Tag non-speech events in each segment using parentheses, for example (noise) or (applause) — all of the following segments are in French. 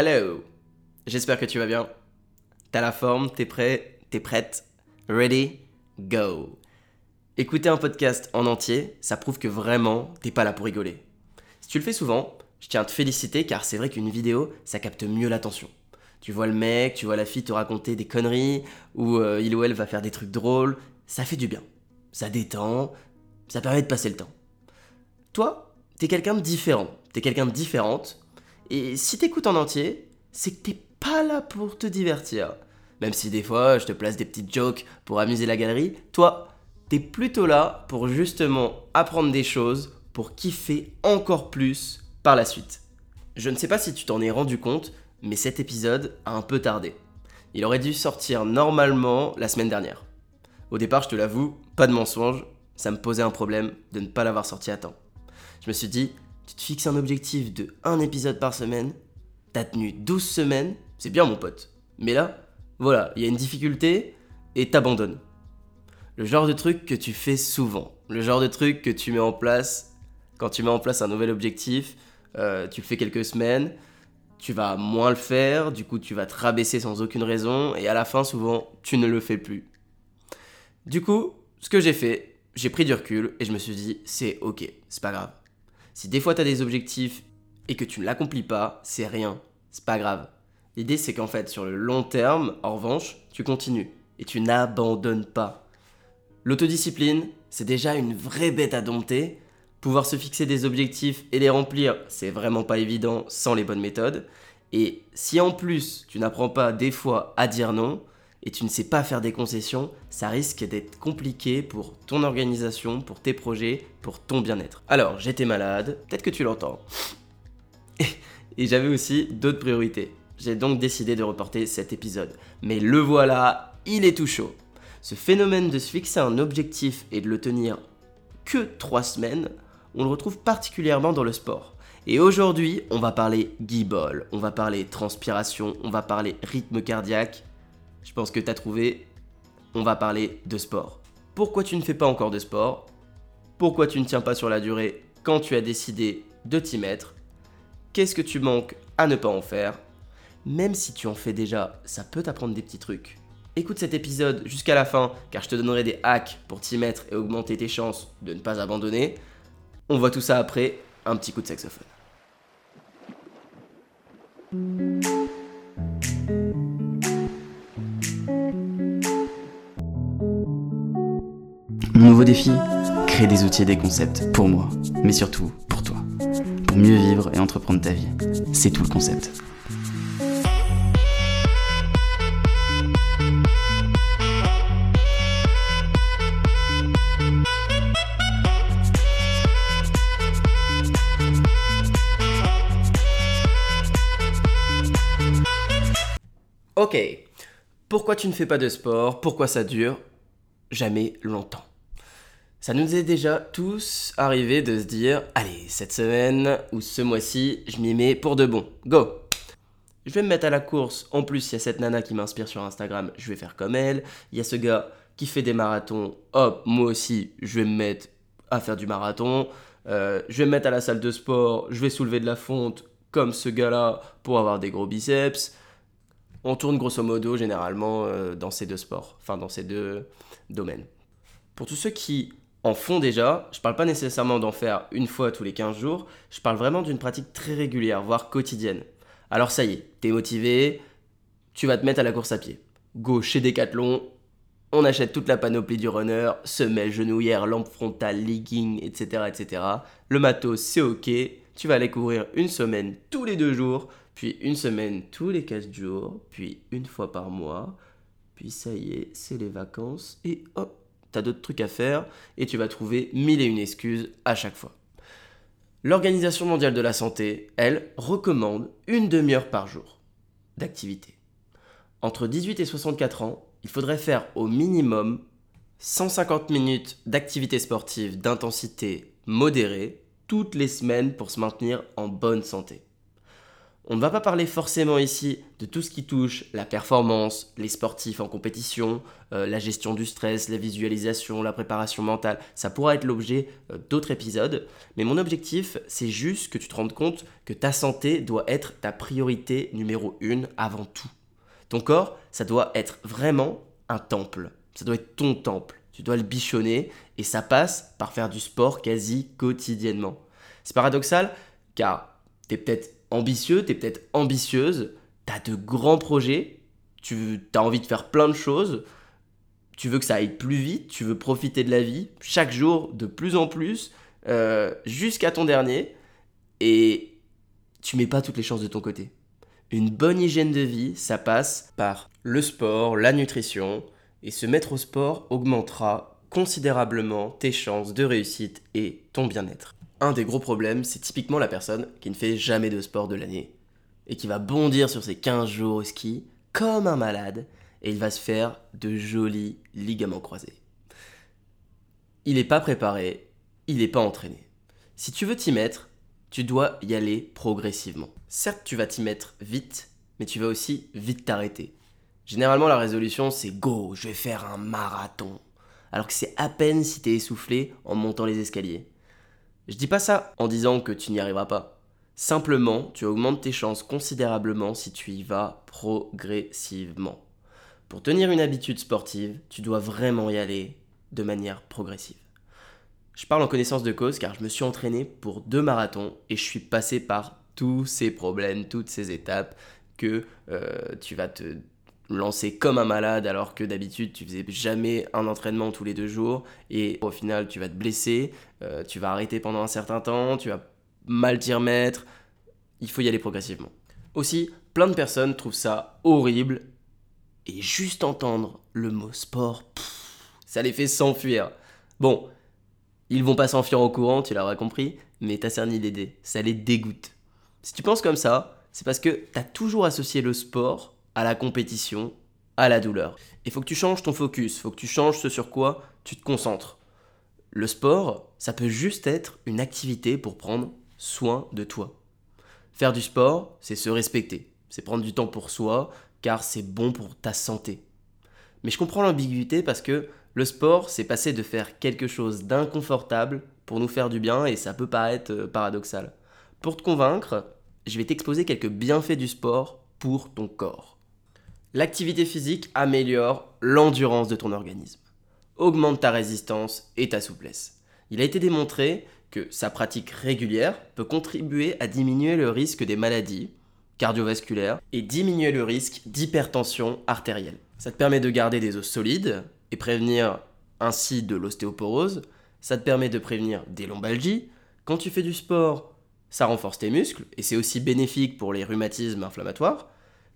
Hello J'espère que tu vas bien. T'as la forme, t'es prêt, t'es prête Ready Go Écouter un podcast en entier, ça prouve que vraiment, t'es pas là pour rigoler. Si tu le fais souvent, je tiens à te féliciter car c'est vrai qu'une vidéo, ça capte mieux l'attention. Tu vois le mec, tu vois la fille te raconter des conneries, ou euh, il ou elle va faire des trucs drôles, ça fait du bien. Ça détend, ça permet de passer le temps. Toi, t'es quelqu'un de différent, t'es quelqu'un de différente, et si t'écoutes en entier, c'est que t'es pas là pour te divertir. Même si des fois je te place des petites jokes pour amuser la galerie, toi, t'es plutôt là pour justement apprendre des choses, pour kiffer encore plus par la suite. Je ne sais pas si tu t'en es rendu compte, mais cet épisode a un peu tardé. Il aurait dû sortir normalement la semaine dernière. Au départ, je te l'avoue, pas de mensonge, ça me posait un problème de ne pas l'avoir sorti à temps. Je me suis dit, tu te fixes un objectif de un épisode par semaine, t'as tenu 12 semaines, c'est bien mon pote. Mais là, voilà, il y a une difficulté et t'abandonnes. Le genre de truc que tu fais souvent, le genre de truc que tu mets en place quand tu mets en place un nouvel objectif, euh, tu le fais quelques semaines, tu vas moins le faire, du coup tu vas te rabaisser sans aucune raison, et à la fin souvent tu ne le fais plus. Du coup, ce que j'ai fait, j'ai pris du recul et je me suis dit c'est ok, c'est pas grave. Si des fois tu as des objectifs et que tu ne l'accomplis pas, c'est rien, c'est pas grave. L'idée c'est qu'en fait sur le long terme, en revanche, tu continues et tu n'abandonnes pas. L'autodiscipline, c'est déjà une vraie bête à dompter. Pouvoir se fixer des objectifs et les remplir, c'est vraiment pas évident sans les bonnes méthodes. Et si en plus tu n'apprends pas des fois à dire non, et tu ne sais pas faire des concessions, ça risque d'être compliqué pour ton organisation, pour tes projets, pour ton bien-être. Alors, j'étais malade, peut-être que tu l'entends. Et j'avais aussi d'autres priorités. J'ai donc décidé de reporter cet épisode. Mais le voilà, il est tout chaud. Ce phénomène de se fixer un objectif et de le tenir que 3 semaines, on le retrouve particulièrement dans le sport. Et aujourd'hui, on va parler guibole, on va parler transpiration, on va parler rythme cardiaque. Je pense que tu as trouvé, on va parler de sport. Pourquoi tu ne fais pas encore de sport? Pourquoi tu ne tiens pas sur la durée quand tu as décidé de t'y mettre? Qu'est-ce que tu manques à ne pas en faire? Même si tu en fais déjà, ça peut t'apprendre des petits trucs. Écoute cet épisode jusqu'à la fin car je te donnerai des hacks pour t'y mettre et augmenter tes chances de ne pas abandonner. On voit tout ça après un petit coup de saxophone. Nouveau défi Créer des outils et des concepts pour moi, mais surtout pour toi. Pour mieux vivre et entreprendre ta vie. C'est tout le concept. Ok, pourquoi tu ne fais pas de sport? Pourquoi ça dure? Jamais longtemps. Ça nous est déjà tous arrivé de se dire Allez, cette semaine ou ce mois-ci, je m'y mets pour de bon. Go Je vais me mettre à la course. En plus, il y a cette nana qui m'inspire sur Instagram, je vais faire comme elle. Il y a ce gars qui fait des marathons. Hop, moi aussi, je vais me mettre à faire du marathon. Euh, je vais me mettre à la salle de sport, je vais soulever de la fonte comme ce gars-là pour avoir des gros biceps on tourne grosso modo généralement euh, dans ces deux sports, enfin dans ces deux domaines. Pour tous ceux qui en font déjà, je ne parle pas nécessairement d'en faire une fois tous les 15 jours, je parle vraiment d'une pratique très régulière, voire quotidienne. Alors ça y est, t'es motivé, tu vas te mettre à la course à pied. Go chez Decathlon, on achète toute la panoplie du runner, semelle, genouillère, lampe frontale, legging, etc., etc. Le matos, c'est ok, tu vas aller courir une semaine tous les deux jours, puis une semaine tous les 4 jours, puis une fois par mois, puis ça y est, c'est les vacances, et hop, t'as d'autres trucs à faire, et tu vas trouver mille et une excuses à chaque fois. L'Organisation mondiale de la santé, elle, recommande une demi-heure par jour d'activité. Entre 18 et 64 ans, il faudrait faire au minimum 150 minutes d'activité sportive d'intensité modérée toutes les semaines pour se maintenir en bonne santé On ne va pas parler forcément ici de tout ce qui touche la performance, les sportifs en compétition, euh, la gestion du stress, la visualisation, la préparation mentale. Ça pourra être l'objet euh, d'autres épisodes. Mais mon objectif, c'est juste que tu te rendes compte que ta santé doit être ta priorité numéro une avant tout. Ton corps, ça doit être vraiment un temple. Ça doit être ton temple. Tu dois le bichonner et ça passe par faire du sport quasi quotidiennement. C'est paradoxal car tu es peut-être ambitieux, tu es peut-être ambitieuse, tu as de grands projets, tu as envie de faire plein de choses, tu veux que ça aille plus vite, tu veux profiter de la vie, chaque jour de plus en plus, euh, jusqu'à ton dernier, et tu mets pas toutes les chances de ton côté. Une bonne hygiène de vie, ça passe par le sport, la nutrition, et se mettre au sport augmentera considérablement tes chances de réussite et ton bien-être. Un des gros problèmes, c'est typiquement la personne qui ne fait jamais de sport de l'année et qui va bondir sur ses 15 jours au ski comme un malade et il va se faire de jolis ligaments croisés. Il n'est pas préparé, il n'est pas entraîné. Si tu veux t'y mettre, tu dois y aller progressivement. Certes, tu vas t'y mettre vite, mais tu vas aussi vite t'arrêter. Généralement, la résolution, c'est go, je vais faire un marathon. Alors que c'est à peine si t'es essoufflé en montant les escaliers. Je dis pas ça en disant que tu n'y arriveras pas. Simplement, tu augmentes tes chances considérablement si tu y vas progressivement. Pour tenir une habitude sportive, tu dois vraiment y aller de manière progressive. Je parle en connaissance de cause car je me suis entraîné pour deux marathons et je suis passé par tous ces problèmes, toutes ces étapes que euh, tu vas te lancer comme un malade alors que d'habitude tu faisais jamais un entraînement tous les deux jours et au final tu vas te blesser, euh, tu vas arrêter pendant un certain temps, tu vas mal t'y remettre. Il faut y aller progressivement. Aussi, plein de personnes trouvent ça horrible et juste entendre le mot sport, ça les fait s'enfuir. Bon, ils vont pas s'enfuir au courant, tu l'auras compris, mais t'as cerni l'idée, ça les dégoûte. Si tu penses comme ça, c'est parce que t'as toujours associé le sport à la compétition, à la douleur. Il faut que tu changes ton focus, faut que tu changes ce sur quoi tu te concentres. Le sport, ça peut juste être une activité pour prendre soin de toi. Faire du sport, c'est se respecter, c'est prendre du temps pour soi, car c'est bon pour ta santé. Mais je comprends l'ambiguïté parce que le sport, c'est passer de faire quelque chose d'inconfortable pour nous faire du bien et ça peut paraître euh, paradoxal. Pour te convaincre, je vais t'exposer quelques bienfaits du sport pour ton corps. L'activité physique améliore l'endurance de ton organisme, augmente ta résistance et ta souplesse. Il a été démontré que sa pratique régulière peut contribuer à diminuer le risque des maladies cardiovasculaires et diminuer le risque d'hypertension artérielle. Ça te permet de garder des os solides et prévenir ainsi de l'ostéoporose. Ça te permet de prévenir des lombalgies. Quand tu fais du sport, ça renforce tes muscles et c'est aussi bénéfique pour les rhumatismes inflammatoires.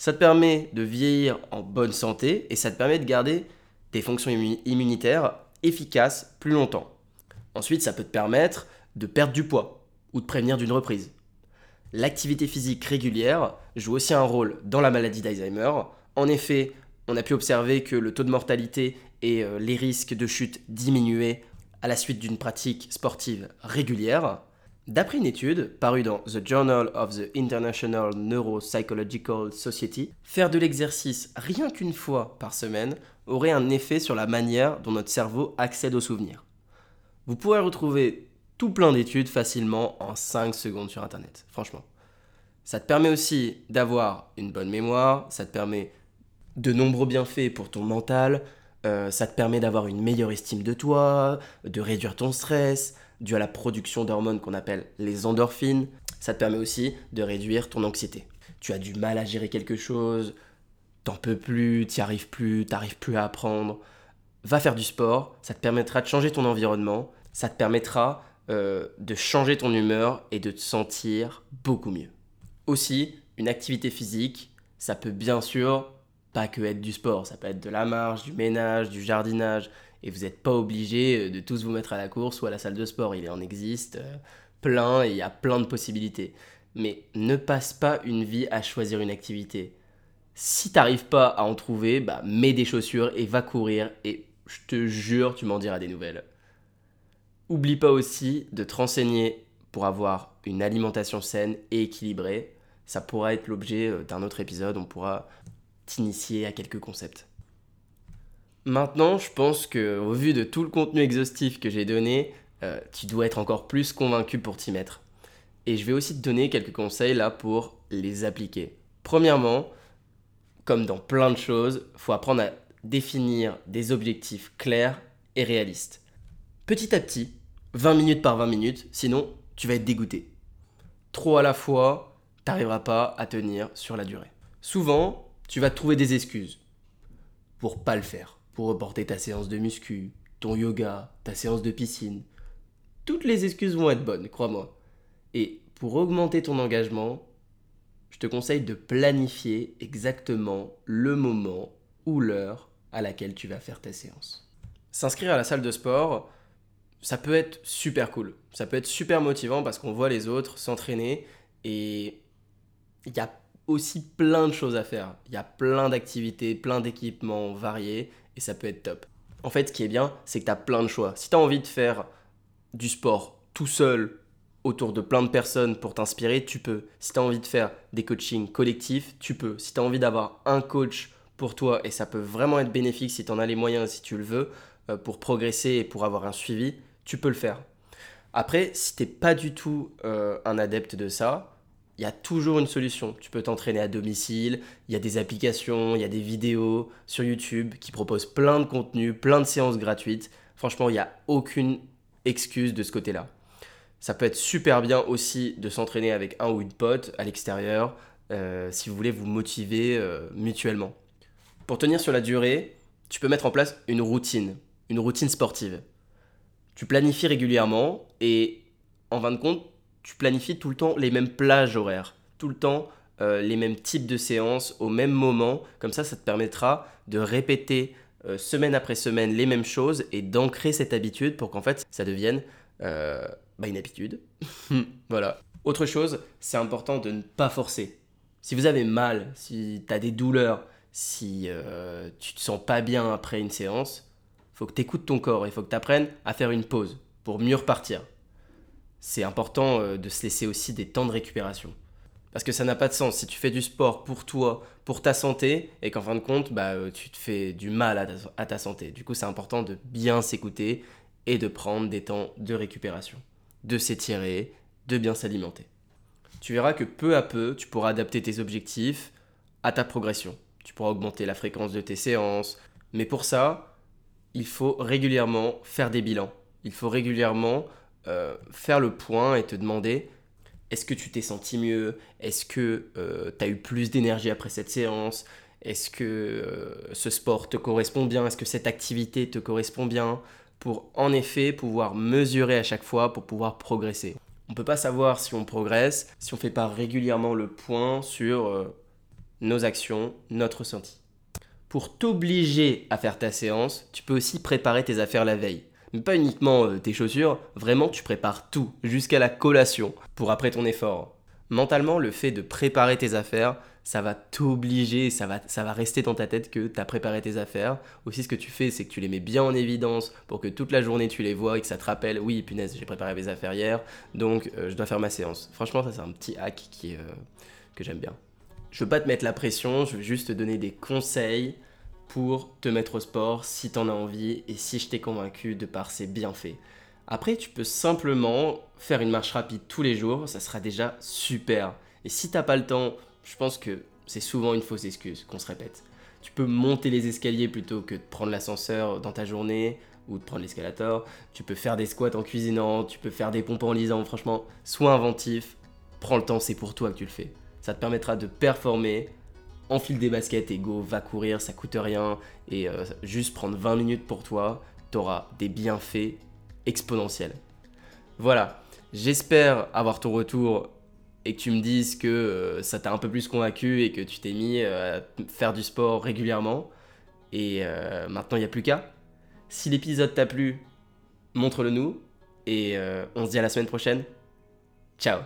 Ça te permet de vieillir en bonne santé et ça te permet de garder tes fonctions immunitaires efficaces plus longtemps. Ensuite, ça peut te permettre de perdre du poids ou de prévenir d'une reprise. L'activité physique régulière joue aussi un rôle dans la maladie d'Alzheimer. En effet, on a pu observer que le taux de mortalité et euh, les risques de chute diminuaient à la suite d'une pratique sportive régulière. D'après une étude parue dans The Journal of the International Neuropsychological Society, faire de l'exercice rien qu'une fois par semaine aurait un effet sur la manière dont notre cerveau accède aux souvenirs. Vous pourrez retrouver tout plein d'études facilement en 5 secondes sur Internet, franchement. Ça te permet aussi d'avoir une bonne mémoire, ça te permet de nombreux bienfaits pour ton mental, euh, ça te permet d'avoir une meilleure estime de toi, de réduire ton stress, dû à la production d'hormones qu'on appelle les endorphines. Ça te permet aussi de réduire ton anxiété. Tu as du mal à gérer quelque chose, t'en peux plus, t'y arrives plus, t'arrives plus à apprendre. Va faire du sport, ça te permettra de changer ton environnement, ça te permettra euh, de changer ton humeur et de te sentir beaucoup mieux. Aussi, une activité physique, ça peut bien sûr pas que être du sport, ça peut être de la marche, du ménage, du jardinage, et vous n'êtes pas obligé euh, de tous vous mettre à la course ou à la salle de sport. Il en existe euh, plein et il y a plein de possibilités. Mais ne passe pas une vie à choisir une activité. Si t'arrives pas à en trouver, bah mets des chaussures et va courir et je te jure, tu m'en diras des nouvelles. Oublie pas aussi de te renseigner pour avoir une alimentation saine et équilibrée. ça pourra être l'objet euh, d'un autre épisode, on pourra t'initier à quelques concepts. Maintenant, je pense que au vu de tout le contenu exhaustif que j'ai donné, euh, tu dois être encore plus convaincu pour t'y mettre. Et je vais aussi te donner quelques conseils là pour les appliquer. Premièrement, comme dans plein de choses, faut apprendre à définir des objectifs clairs et réalistes. Petit à petit, 20 minutes par 20 minutes, sinon tu vas être dégoûté. Trop à la fois, t'arriveras pas à tenir sur la durée. Souvent, tu vas trouver des excuses pour pas le faire, pour reporter ta séance de muscu, ton yoga, ta séance de piscine. Toutes les excuses vont être bonnes, crois-moi. Et pour augmenter ton engagement, je te conseille de planifier exactement le moment ou l'heure à laquelle tu vas faire ta séance. S'inscrire à la salle de sport, ça peut être super cool. Ça peut être super motivant parce qu'on voit les autres s'entraîner et il y a aussi plein de choses à faire. Il y a plein d'activités, plein d'équipements variés et ça peut être top. En fait, ce qui est bien, c'est que tu as plein de choix. Si tu as envie de faire du sport tout seul autour de plein de personnes pour t'inspirer, tu peux. Si tu as envie de faire des coachings collectifs, tu peux. Si tu as envie d'avoir un coach pour toi, et ça peut vraiment être bénéfique si tu en as les moyens, si tu le veux, euh, pour progresser et pour avoir un suivi, tu peux le faire. Après, si tu n'es pas du tout euh, un adepte de ça, il y a toujours une solution. Tu peux t'entraîner à domicile, il y a des applications, il y a des vidéos sur YouTube qui proposent plein de contenus, plein de séances gratuites. Franchement, il n'y a aucune excuse de ce côté-là. Ça peut être super bien aussi de s'entraîner avec un ou une pote à l'extérieur euh, si vous voulez vous motiver euh, mutuellement. Pour tenir sur la durée, tu peux mettre en place une routine, une routine sportive. Tu planifies régulièrement et en fin de compte, tu planifies tout le temps les mêmes plages horaires, tout le temps euh, les mêmes types de séances au même moment. Comme ça, ça te permettra de répéter semaine après semaine les mêmes choses et d'ancrer cette habitude pour qu'en fait ça devienne bah, une habitude. (laughs) voilà. Autre chose, c'est important de ne pas forcer. Si vous avez mal, si tu as des douleurs, si euh, tu te sens pas bien après une séance, faut que tu écoutes ton corps, il faut que tu apprennes à faire une pause pour mieux repartir. C'est important euh, de se laisser aussi des temps de récupération. Parce que ça n'a pas de sens si tu fais du sport pour toi, pour ta santé, et qu'en fin de compte, bah, euh, tu te fais du mal à ta, à ta santé. Du coup, c'est important de bien s'écouter et de prendre des temps de récupération de s'étirer, de bien s'alimenter. Tu verras que peu à peu, tu pourras adapter tes objectifs à ta progression. Tu pourras augmenter la fréquence de tes séances. Mais pour ça, il faut régulièrement faire des bilans. Il faut régulièrement euh, faire le point et te demander est-ce que tu t'es senti mieux? Est-ce que euh, tu as eu plus d'énergie après cette séance? Est-ce que euh, ce sport te correspond bien? Est-ce que cette activité te correspond bien? Pour en effet pouvoir mesurer à chaque fois, pour pouvoir progresser. On ne peut pas savoir si on progresse si on ne fait pas régulièrement le point sur euh, nos actions, notre ressenti. Pour t'obliger à faire ta séance, tu peux aussi préparer tes affaires la veille. Pas uniquement euh, tes chaussures, vraiment tu prépares tout, jusqu'à la collation, pour après ton effort. Mentalement, le fait de préparer tes affaires, ça va t'obliger, ça va, ça va rester dans ta tête que tu as préparé tes affaires. Aussi, ce que tu fais, c'est que tu les mets bien en évidence pour que toute la journée tu les vois et que ça te rappelle, oui, punaise, j'ai préparé mes affaires hier, donc euh, je dois faire ma séance. Franchement, ça, c'est un petit hack qui, euh, que j'aime bien. Je veux pas te mettre la pression, je veux juste te donner des conseils pour te mettre au sport si tu en as envie et si je t'ai convaincu de par ses bienfaits. Après, tu peux simplement faire une marche rapide tous les jours, ça sera déjà super. Et si t'as pas le temps, je pense que c'est souvent une fausse excuse qu'on se répète. Tu peux monter les escaliers plutôt que de prendre l'ascenseur dans ta journée ou de prendre l'escalator. Tu peux faire des squats en cuisinant, tu peux faire des pompes en lisant. Franchement, sois inventif, prends le temps, c'est pour toi que tu le fais. Ça te permettra de performer, enfile des baskets et go, va courir, ça coûte rien. Et euh, juste prendre 20 minutes pour toi, t'auras des bienfaits exponentiels. Voilà, j'espère avoir ton retour et que tu me dises que euh, ça t'a un peu plus convaincu et que tu t'es mis euh, à faire du sport régulièrement. Et maintenant, il n'y a plus qu'à. Si l'épisode t'a plu, montre-le nous. Et on se dit à la semaine prochaine. Ciao